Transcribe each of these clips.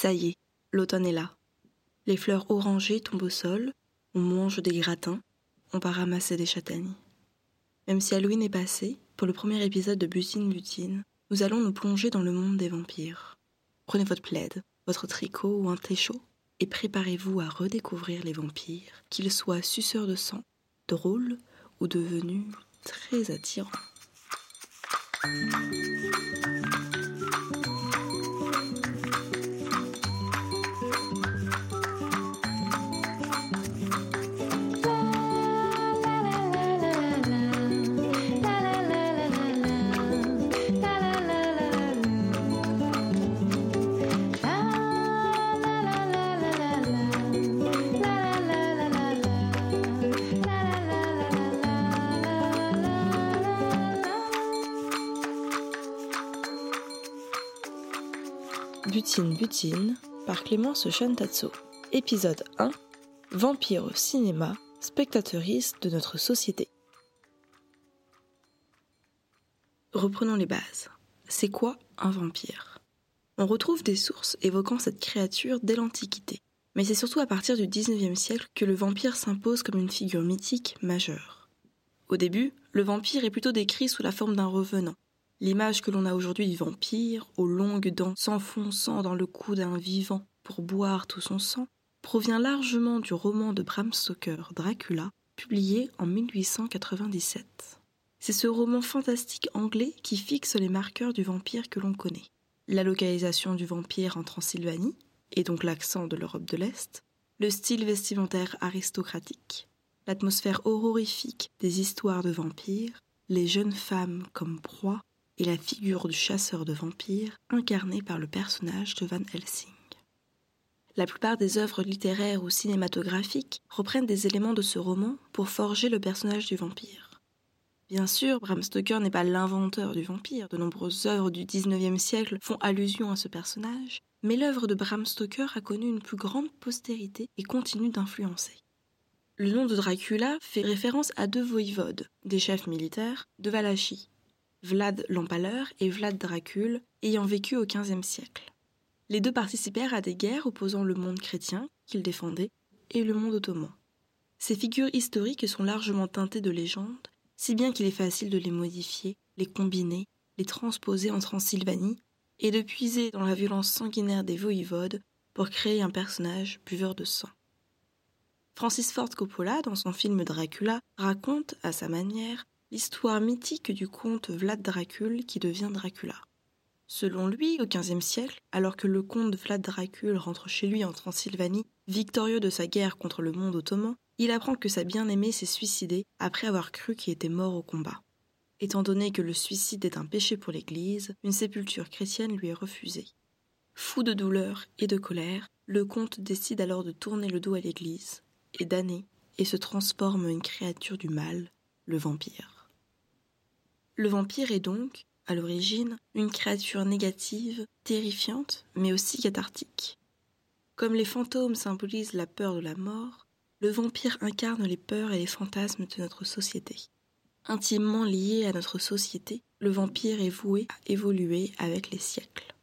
Ça y est, l'automne est là. Les fleurs orangées tombent au sol, on mange des gratins, on va ramasser des châtaignes. Même si Halloween est passé, pour le premier épisode de Butine Butine, nous allons nous plonger dans le monde des vampires. Prenez votre plaid, votre tricot ou un thé chaud et préparez-vous à redécouvrir les vampires, qu'ils soient suceurs de sang, drôles ou devenus très attirants. Par Clémence. Épisode 1 Vampire au cinéma, spectatrice de notre société. Reprenons les bases. C'est quoi un vampire? On retrouve des sources évoquant cette créature dès l'Antiquité, mais c'est surtout à partir du XIXe siècle que le vampire s'impose comme une figure mythique majeure. Au début, le vampire est plutôt décrit sous la forme d'un revenant, L'image que l'on a aujourd'hui du vampire, aux longues dents s'enfonçant dans le cou d'un vivant pour boire tout son sang, provient largement du roman de Bram Stoker Dracula, publié en 1897. C'est ce roman fantastique anglais qui fixe les marqueurs du vampire que l'on connaît. La localisation du vampire en Transylvanie, et donc l'accent de l'Europe de l'Est, le style vestimentaire aristocratique, l'atmosphère horrifique des histoires de vampires, les jeunes femmes comme proies et la figure du chasseur de vampires incarné par le personnage de Van Helsing. La plupart des œuvres littéraires ou cinématographiques reprennent des éléments de ce roman pour forger le personnage du vampire. Bien sûr, Bram Stoker n'est pas l'inventeur du vampire, de nombreuses œuvres du XIXe siècle font allusion à ce personnage, mais l'œuvre de Bram Stoker a connu une plus grande postérité et continue d'influencer. Le nom de Dracula fait référence à deux voïvodes, des chefs militaires, de Valachie, Vlad l'Empaleur et Vlad Dracul, ayant vécu au XVe siècle. Les deux participèrent à des guerres opposant le monde chrétien, qu'ils défendaient, et le monde ottoman. Ces figures historiques sont largement teintées de légendes, si bien qu'il est facile de les modifier, les combiner, les transposer en Transylvanie, et de puiser dans la violence sanguinaire des voïvodes pour créer un personnage buveur de sang. Francis Ford Coppola, dans son film Dracula, raconte, à sa manière, l'histoire mythique du comte Vlad Dracul qui devient Dracula. Selon lui, au XVe siècle, alors que le comte Vlad Dracul rentre chez lui en Transylvanie, victorieux de sa guerre contre le monde ottoman, il apprend que sa bien-aimée s'est suicidée après avoir cru qu'il était mort au combat. Étant donné que le suicide est un péché pour l'Église, une sépulture chrétienne lui est refusée. Fou de douleur et de colère, le comte décide alors de tourner le dos à l'Église, et d'années, et se transforme en une créature du mal, le vampire. Le vampire est donc, à l'origine, une créature négative, terrifiante, mais aussi cathartique. Comme les fantômes symbolisent la peur de la mort, le vampire incarne les peurs et les fantasmes de notre société. Intimement lié à notre société, le vampire est voué à évoluer avec les siècles.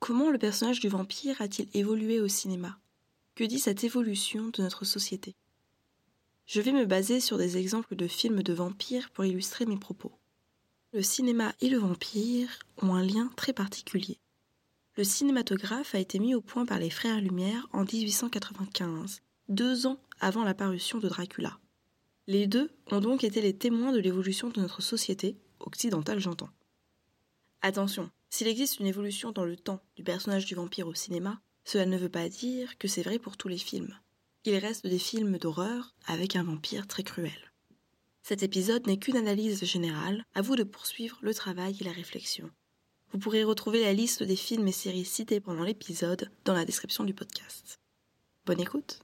Comment le personnage du vampire a-t-il évolué au cinéma? Que dit cette évolution de notre société? Je vais me baser sur des exemples de films de vampires pour illustrer mes propos. Le cinéma et le vampire ont un lien très particulier. Le cinématographe a été mis au point par les frères Lumière en 1895, deux ans avant la parution de Dracula. Les deux ont donc été les témoins de l'évolution de notre société, occidentale j'entends. Attention, s'il existe une évolution dans le temps du personnage du vampire au cinéma, cela ne veut pas dire que c'est vrai pour tous les films il reste des films d'horreur avec un vampire très cruel. Cet épisode n'est qu'une analyse générale, à vous de poursuivre le travail et la réflexion. Vous pourrez retrouver la liste des films et séries cités pendant l'épisode dans la description du podcast. Bonne écoute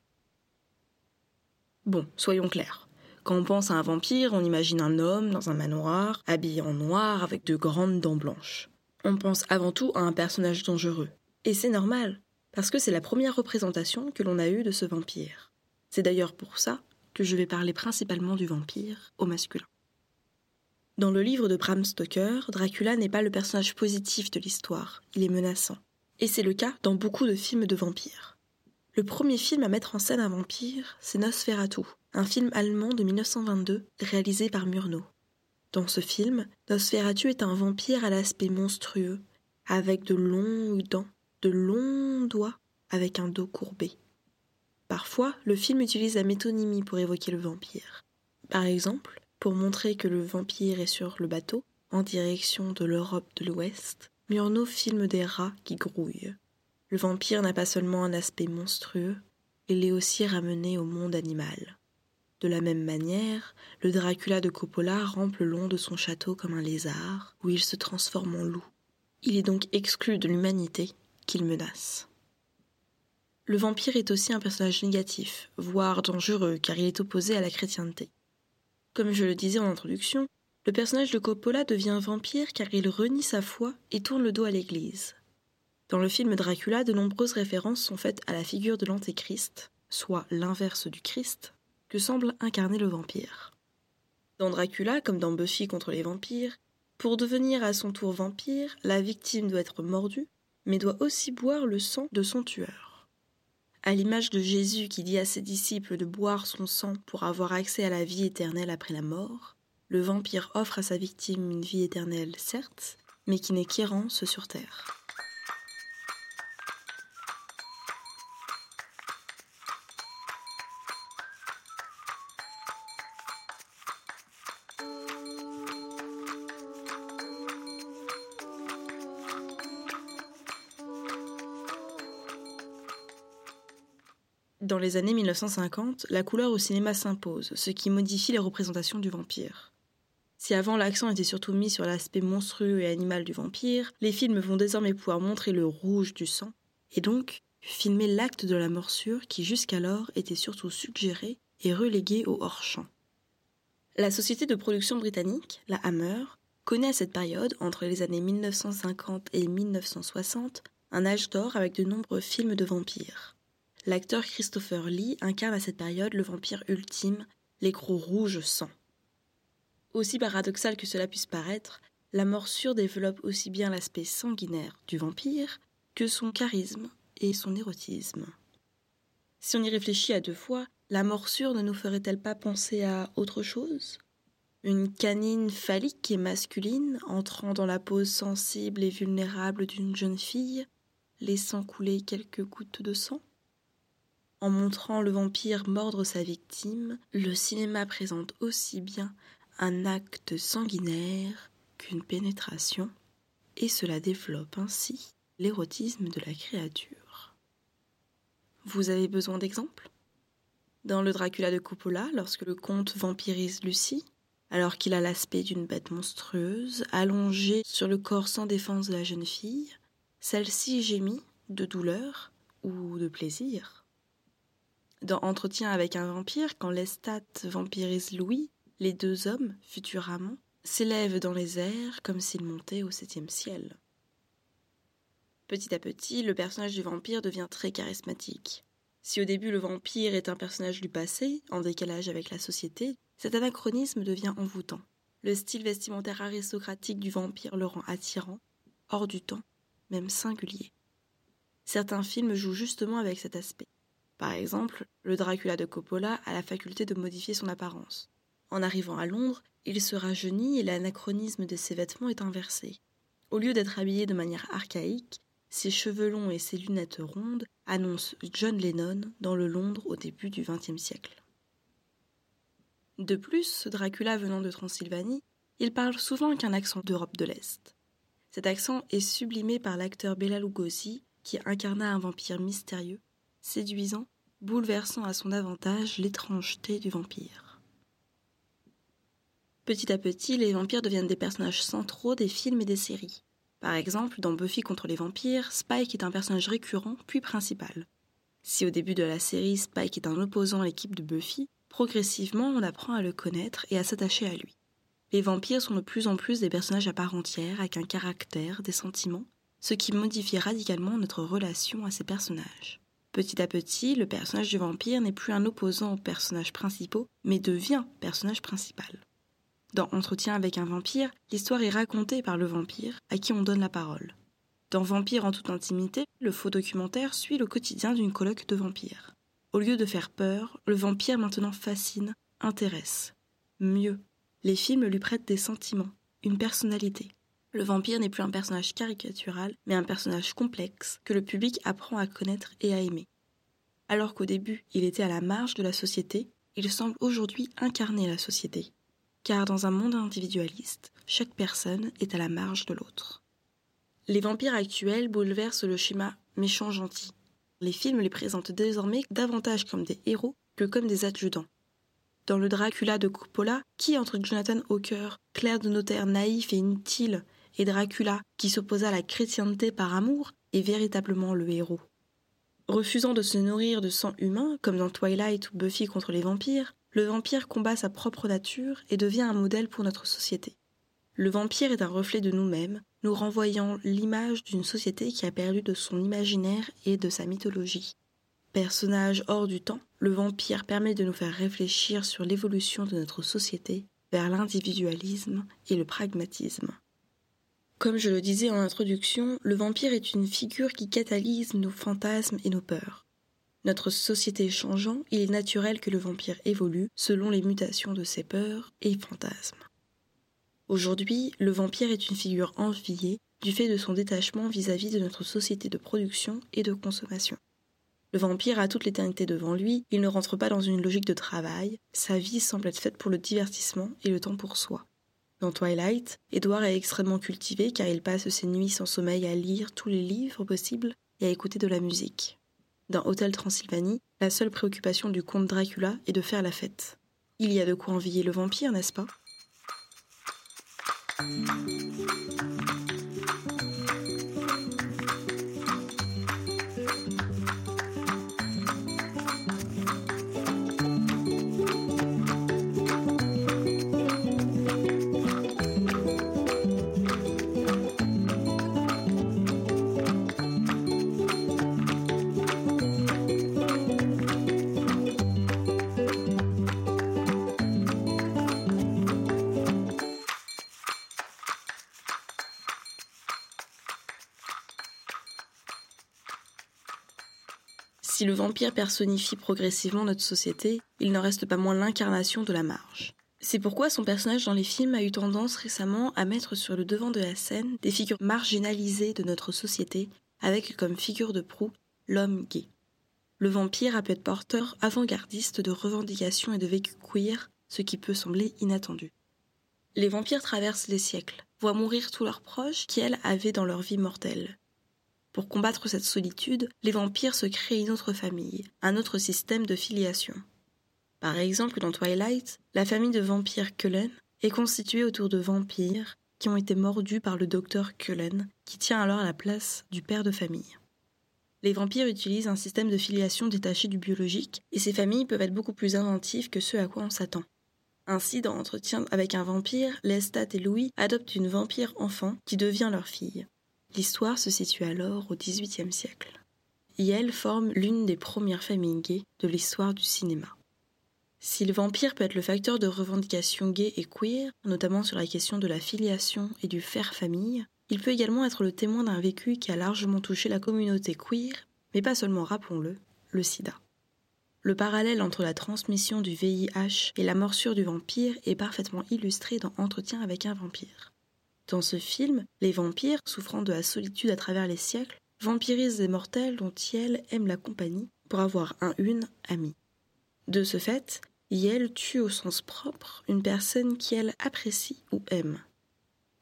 Bon, soyons clairs. Quand on pense à un vampire, on imagine un homme dans un manoir, habillé en noir avec de grandes dents blanches. On pense avant tout à un personnage dangereux. Et c'est normal, parce que c'est la première représentation que l'on a eue de ce vampire. C'est d'ailleurs pour ça que je vais parler principalement du vampire au masculin. Dans le livre de Bram Stoker, Dracula n'est pas le personnage positif de l'histoire, il est menaçant. Et c'est le cas dans beaucoup de films de vampires. Le premier film à mettre en scène un vampire, c'est Nosferatu, un film allemand de 1922 réalisé par Murnau. Dans ce film, Nosferatu est un vampire à l'aspect monstrueux, avec de longues dents, de longs doigts, avec un dos courbé. Parfois, le film utilise la métonymie pour évoquer le vampire. Par exemple, pour montrer que le vampire est sur le bateau, en direction de l'Europe de l'Ouest, Murnau filme des rats qui grouillent. Le vampire n'a pas seulement un aspect monstrueux, il est aussi ramené au monde animal. De la même manière, le Dracula de Coppola rampe le long de son château comme un lézard, où il se transforme en loup. Il est donc exclu de l'humanité qu'il menace. Le vampire est aussi un personnage négatif, voire dangereux, car il est opposé à la chrétienté. Comme je le disais en introduction, le personnage de Coppola devient vampire car il renie sa foi et tourne le dos à l'Église. Dans le film Dracula, de nombreuses références sont faites à la figure de l'Antéchrist, soit l'inverse du Christ, que semble incarner le vampire. Dans Dracula, comme dans Buffy contre les vampires, pour devenir à son tour vampire, la victime doit être mordue, mais doit aussi boire le sang de son tueur. À l'image de Jésus qui dit à ses disciples de boire son sang pour avoir accès à la vie éternelle après la mort, le vampire offre à sa victime une vie éternelle, certes, mais qui n'est qu'errance sur terre. Dans les années 1950, la couleur au cinéma s'impose, ce qui modifie les représentations du vampire. Si avant l'accent était surtout mis sur l'aspect monstrueux et animal du vampire, les films vont désormais pouvoir montrer le rouge du sang, et donc filmer l'acte de la morsure qui jusqu'alors était surtout suggéré et relégué au hors-champ. La société de production britannique, la Hammer, connaît à cette période, entre les années 1950 et 1960, un âge d'or avec de nombreux films de vampires. L'acteur Christopher Lee incarne à cette période le vampire ultime, les gros rouges sang. Aussi paradoxal que cela puisse paraître, la morsure développe aussi bien l'aspect sanguinaire du vampire que son charisme et son érotisme. Si on y réfléchit à deux fois, la morsure ne nous ferait-elle pas penser à autre chose? Une canine phallique et masculine entrant dans la pose sensible et vulnérable d'une jeune fille, laissant couler quelques gouttes de sang? En montrant le vampire mordre sa victime, le cinéma présente aussi bien un acte sanguinaire qu'une pénétration, et cela développe ainsi l'érotisme de la créature. Vous avez besoin d'exemples? Dans le Dracula de Coppola, lorsque le comte vampirise Lucie, alors qu'il a l'aspect d'une bête monstrueuse, allongée sur le corps sans défense de la jeune fille, celle-ci gémit de douleur ou de plaisir dans Entretien avec un vampire, quand Lestat vampirise Louis, les deux hommes, futurs amants, s'élèvent dans les airs comme s'ils montaient au septième ciel. Petit à petit, le personnage du vampire devient très charismatique. Si au début le vampire est un personnage du passé, en décalage avec la société, cet anachronisme devient envoûtant. Le style vestimentaire aristocratique du vampire le rend attirant, hors du temps, même singulier. Certains films jouent justement avec cet aspect. Par exemple, le Dracula de Coppola a la faculté de modifier son apparence. En arrivant à Londres, il se rajeunit et l'anachronisme de ses vêtements est inversé. Au lieu d'être habillé de manière archaïque, ses cheveux longs et ses lunettes rondes annoncent John Lennon dans le Londres au début du XXe siècle. De plus, ce Dracula venant de Transylvanie, il parle souvent qu'un accent d'Europe de l'Est. Cet accent est sublimé par l'acteur Bela Lugosi, qui incarna un vampire mystérieux séduisant, bouleversant à son avantage l'étrangeté du vampire. Petit à petit, les vampires deviennent des personnages centraux des films et des séries. Par exemple, dans Buffy contre les vampires, Spike est un personnage récurrent puis principal. Si au début de la série Spike est un opposant à l'équipe de Buffy, progressivement on apprend à le connaître et à s'attacher à lui. Les vampires sont de plus en plus des personnages à part entière, avec un caractère, des sentiments, ce qui modifie radicalement notre relation à ces personnages. Petit à petit, le personnage du vampire n'est plus un opposant aux personnages principaux, mais devient personnage principal. Dans Entretien avec un vampire, l'histoire est racontée par le vampire, à qui on donne la parole. Dans Vampire en toute intimité, le faux documentaire suit le quotidien d'une colloque de vampires. Au lieu de faire peur, le vampire maintenant fascine, intéresse. Mieux, les films lui prêtent des sentiments, une personnalité. Le vampire n'est plus un personnage caricatural, mais un personnage complexe que le public apprend à connaître et à aimer. Alors qu'au début, il était à la marge de la société, il semble aujourd'hui incarner la société. Car dans un monde individualiste, chaque personne est à la marge de l'autre. Les vampires actuels bouleversent le schéma méchant-gentil. Les films les présentent désormais davantage comme des héros que comme des adjudants. Dans le Dracula de Coppola, qui entre Jonathan Hawker, Claire de Notaire naïf et inutile, Dracula, qui s'opposa à la chrétienté par amour, est véritablement le héros Refusant de se nourrir de sang humain, comme dans Twilight ou Buffy contre les vampires, le vampire combat sa propre nature et devient un modèle pour notre société. Le vampire est un reflet de nous-mêmes, nous renvoyant l'image d'une société qui a perdu de son imaginaire et de sa mythologie. Personnage hors du temps, le vampire permet de nous faire réfléchir sur l'évolution de notre société vers l'individualisme et le pragmatisme. Comme je le disais en introduction, le vampire est une figure qui catalyse nos fantasmes et nos peurs. Notre société changeant, il est naturel que le vampire évolue selon les mutations de ses peurs et fantasmes. Aujourd'hui, le vampire est une figure enviée du fait de son détachement vis-à-vis -vis de notre société de production et de consommation. Le vampire a toute l'éternité devant lui, il ne rentre pas dans une logique de travail, sa vie semble être faite pour le divertissement et le temps pour soi. Dans Twilight, Edward est extrêmement cultivé car il passe ses nuits sans sommeil à lire tous les livres possibles et à écouter de la musique. Dans Hôtel Transylvanie, la seule préoccupation du comte Dracula est de faire la fête. Il y a de quoi envier le vampire, n'est-ce pas? Si le vampire personnifie progressivement notre société, il n'en reste pas moins l'incarnation de la marge. C'est pourquoi son personnage dans les films a eu tendance récemment à mettre sur le devant de la scène des figures marginalisées de notre société, avec comme figure de proue l'homme gay. Le vampire a pu être porteur avant-gardiste de revendications et de vécu queer, ce qui peut sembler inattendu. Les vampires traversent les siècles, voient mourir tous leurs proches qui, elles, avaient dans leur vie mortelle. Pour combattre cette solitude, les vampires se créent une autre famille, un autre système de filiation. Par exemple, dans Twilight, la famille de vampires Cullen est constituée autour de vampires qui ont été mordus par le docteur Cullen, qui tient alors la place du père de famille. Les vampires utilisent un système de filiation détaché du biologique, et ces familles peuvent être beaucoup plus inventives que ceux à quoi on s'attend. Ainsi, dans Entretien avec un vampire, Lestat et Louis adoptent une vampire enfant qui devient leur fille. L'histoire se situe alors au XVIIIe siècle. Yale forme l'une des premières familles gays de l'histoire du cinéma. Si le vampire peut être le facteur de revendication gay et queer, notamment sur la question de la filiation et du faire famille, il peut également être le témoin d'un vécu qui a largement touché la communauté queer, mais pas seulement, rappelons-le, le sida. Le parallèle entre la transmission du VIH et la morsure du vampire est parfaitement illustré dans Entretien avec un vampire. Dans ce film, les vampires, souffrant de la solitude à travers les siècles, vampirisent des mortels dont Yel aime la compagnie pour avoir un une ami. De ce fait, Yel tue au sens propre une personne qu'elle apprécie ou aime.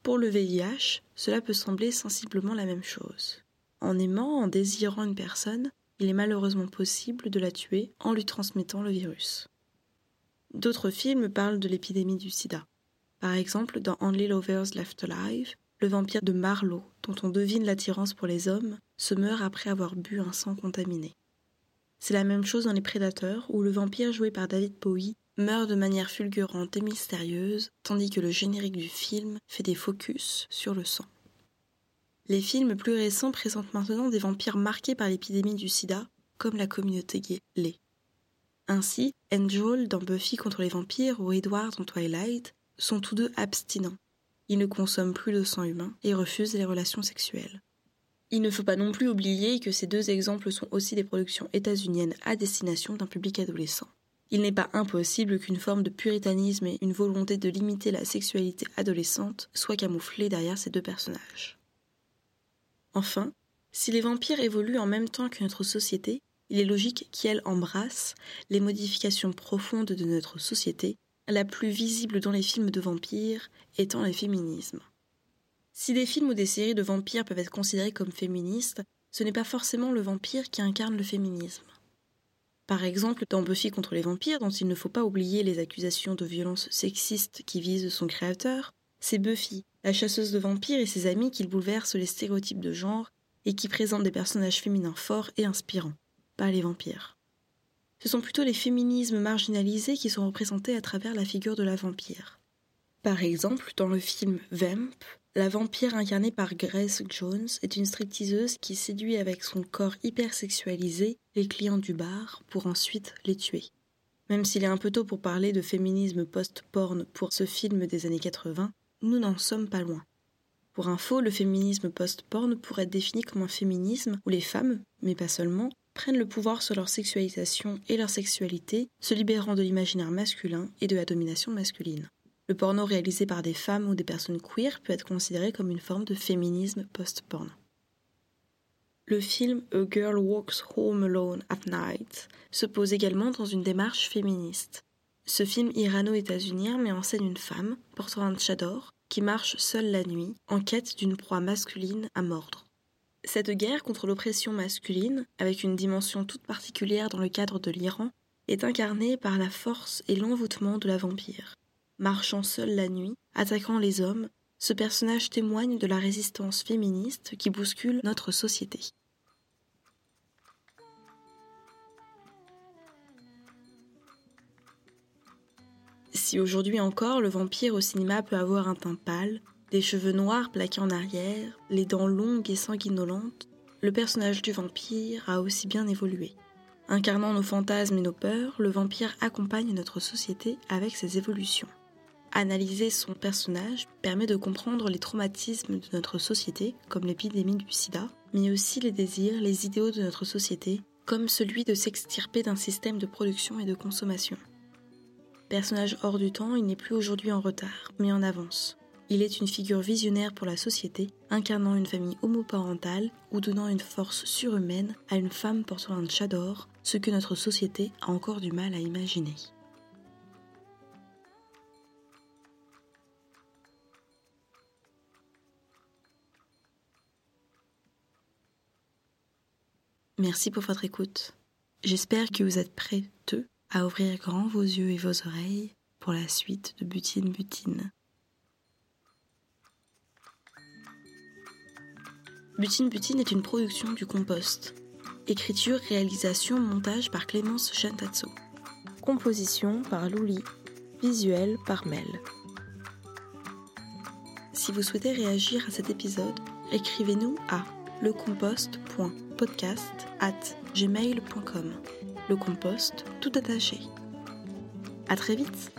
Pour le VIH, cela peut sembler sensiblement la même chose. En aimant, en désirant une personne, il est malheureusement possible de la tuer en lui transmettant le virus. D'autres films parlent de l'épidémie du sida. Par exemple, dans Only Lovers Left Alive, le vampire de Marlowe, dont on devine l'attirance pour les hommes, se meurt après avoir bu un sang contaminé. C'est la même chose dans Les Prédateurs, où le vampire joué par David Bowie meurt de manière fulgurante et mystérieuse, tandis que le générique du film fait des focus sur le sang. Les films plus récents présentent maintenant des vampires marqués par l'épidémie du sida, comme la communauté gay l'est. Ainsi, Angel dans Buffy contre les vampires ou Edward dans Twilight sont tous deux abstinents. Ils ne consomment plus de sang humain et refusent les relations sexuelles. Il ne faut pas non plus oublier que ces deux exemples sont aussi des productions états-uniennes à destination d'un public adolescent. Il n'est pas impossible qu'une forme de puritanisme et une volonté de limiter la sexualité adolescente soient camouflées derrière ces deux personnages. Enfin, si les vampires évoluent en même temps que notre société, il est logique qu'elles embrassent les modifications profondes de notre société, la plus visible dans les films de vampires étant le féminisme. Si des films ou des séries de vampires peuvent être considérés comme féministes, ce n'est pas forcément le vampire qui incarne le féminisme. Par exemple, dans Buffy contre les vampires, dont il ne faut pas oublier les accusations de violence sexiste qui visent son créateur, c'est Buffy, la chasseuse de vampires et ses amis qui bouleversent les stéréotypes de genre et qui présentent des personnages féminins forts et inspirants, pas les vampires. Ce sont plutôt les féminismes marginalisés qui sont représentés à travers la figure de la vampire. Par exemple, dans le film Vamp, la vampire incarnée par Grace Jones est une stripteaseuse qui séduit avec son corps hyper sexualisé les clients du bar pour ensuite les tuer. Même s'il est un peu tôt pour parler de féminisme post-porn pour ce film des années 80, nous n'en sommes pas loin. Pour info, le féminisme post-porn pourrait être défini comme un féminisme où les femmes, mais pas seulement, prennent le pouvoir sur leur sexualisation et leur sexualité, se libérant de l'imaginaire masculin et de la domination masculine. Le porno réalisé par des femmes ou des personnes queer peut être considéré comme une forme de féminisme post-porno. Le film A Girl Walks Home Alone at Night se pose également dans une démarche féministe. Ce film irano-états-unien met en scène une femme, portant un tchador, qui marche seule la nuit, en quête d'une proie masculine à mordre. Cette guerre contre l'oppression masculine, avec une dimension toute particulière dans le cadre de l'Iran, est incarnée par la force et l'envoûtement de la vampire marchant seul la nuit, attaquant les hommes, ce personnage témoigne de la résistance féministe qui bouscule notre société. Si aujourd'hui encore le vampire au cinéma peut avoir un teint pâle, des cheveux noirs plaqués en arrière, les dents longues et sanguinolentes, le personnage du vampire a aussi bien évolué. Incarnant nos fantasmes et nos peurs, le vampire accompagne notre société avec ses évolutions. Analyser son personnage permet de comprendre les traumatismes de notre société, comme l'épidémie du sida, mais aussi les désirs, les idéaux de notre société, comme celui de s'extirper d'un système de production et de consommation. Personnage hors du temps, il n'est plus aujourd'hui en retard, mais en avance. Il est une figure visionnaire pour la société, incarnant une famille homoparentale ou donnant une force surhumaine à une femme portant un chador, ce que notre société a encore du mal à imaginer. Merci pour votre écoute. J'espère que vous êtes prêts, eux, à ouvrir grand vos yeux et vos oreilles pour la suite de Butine Butine. Butine Butine est une production du compost. Écriture, réalisation, montage par Clémence Chantazzo. Composition par Louli. Visuel par Mel. Si vous souhaitez réagir à cet épisode, écrivez-nous à lecompost.podcast at gmail.com. Le compost tout attaché. À très vite!